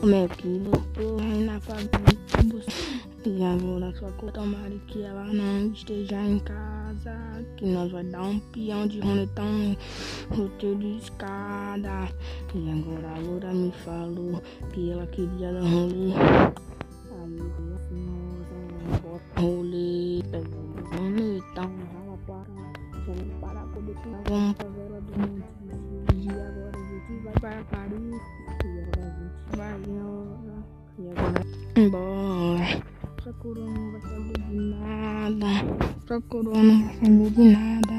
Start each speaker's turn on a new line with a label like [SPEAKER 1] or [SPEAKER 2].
[SPEAKER 1] Como é que botou na família? E agora só que tomara que ela não esteja em casa. Que nós vai dar um peão de ronetão no teu de escada. E agora a Loura me falou que ela queria dar rolê. Eu senhora, bota rolê. Ronetão, rala para. Vamos parar com o Vamos pra vela do monte. E agora a gente vai para Paris. E agora a gente embora. Procurou não vai saber de nada. Procurou não vai saber de nada.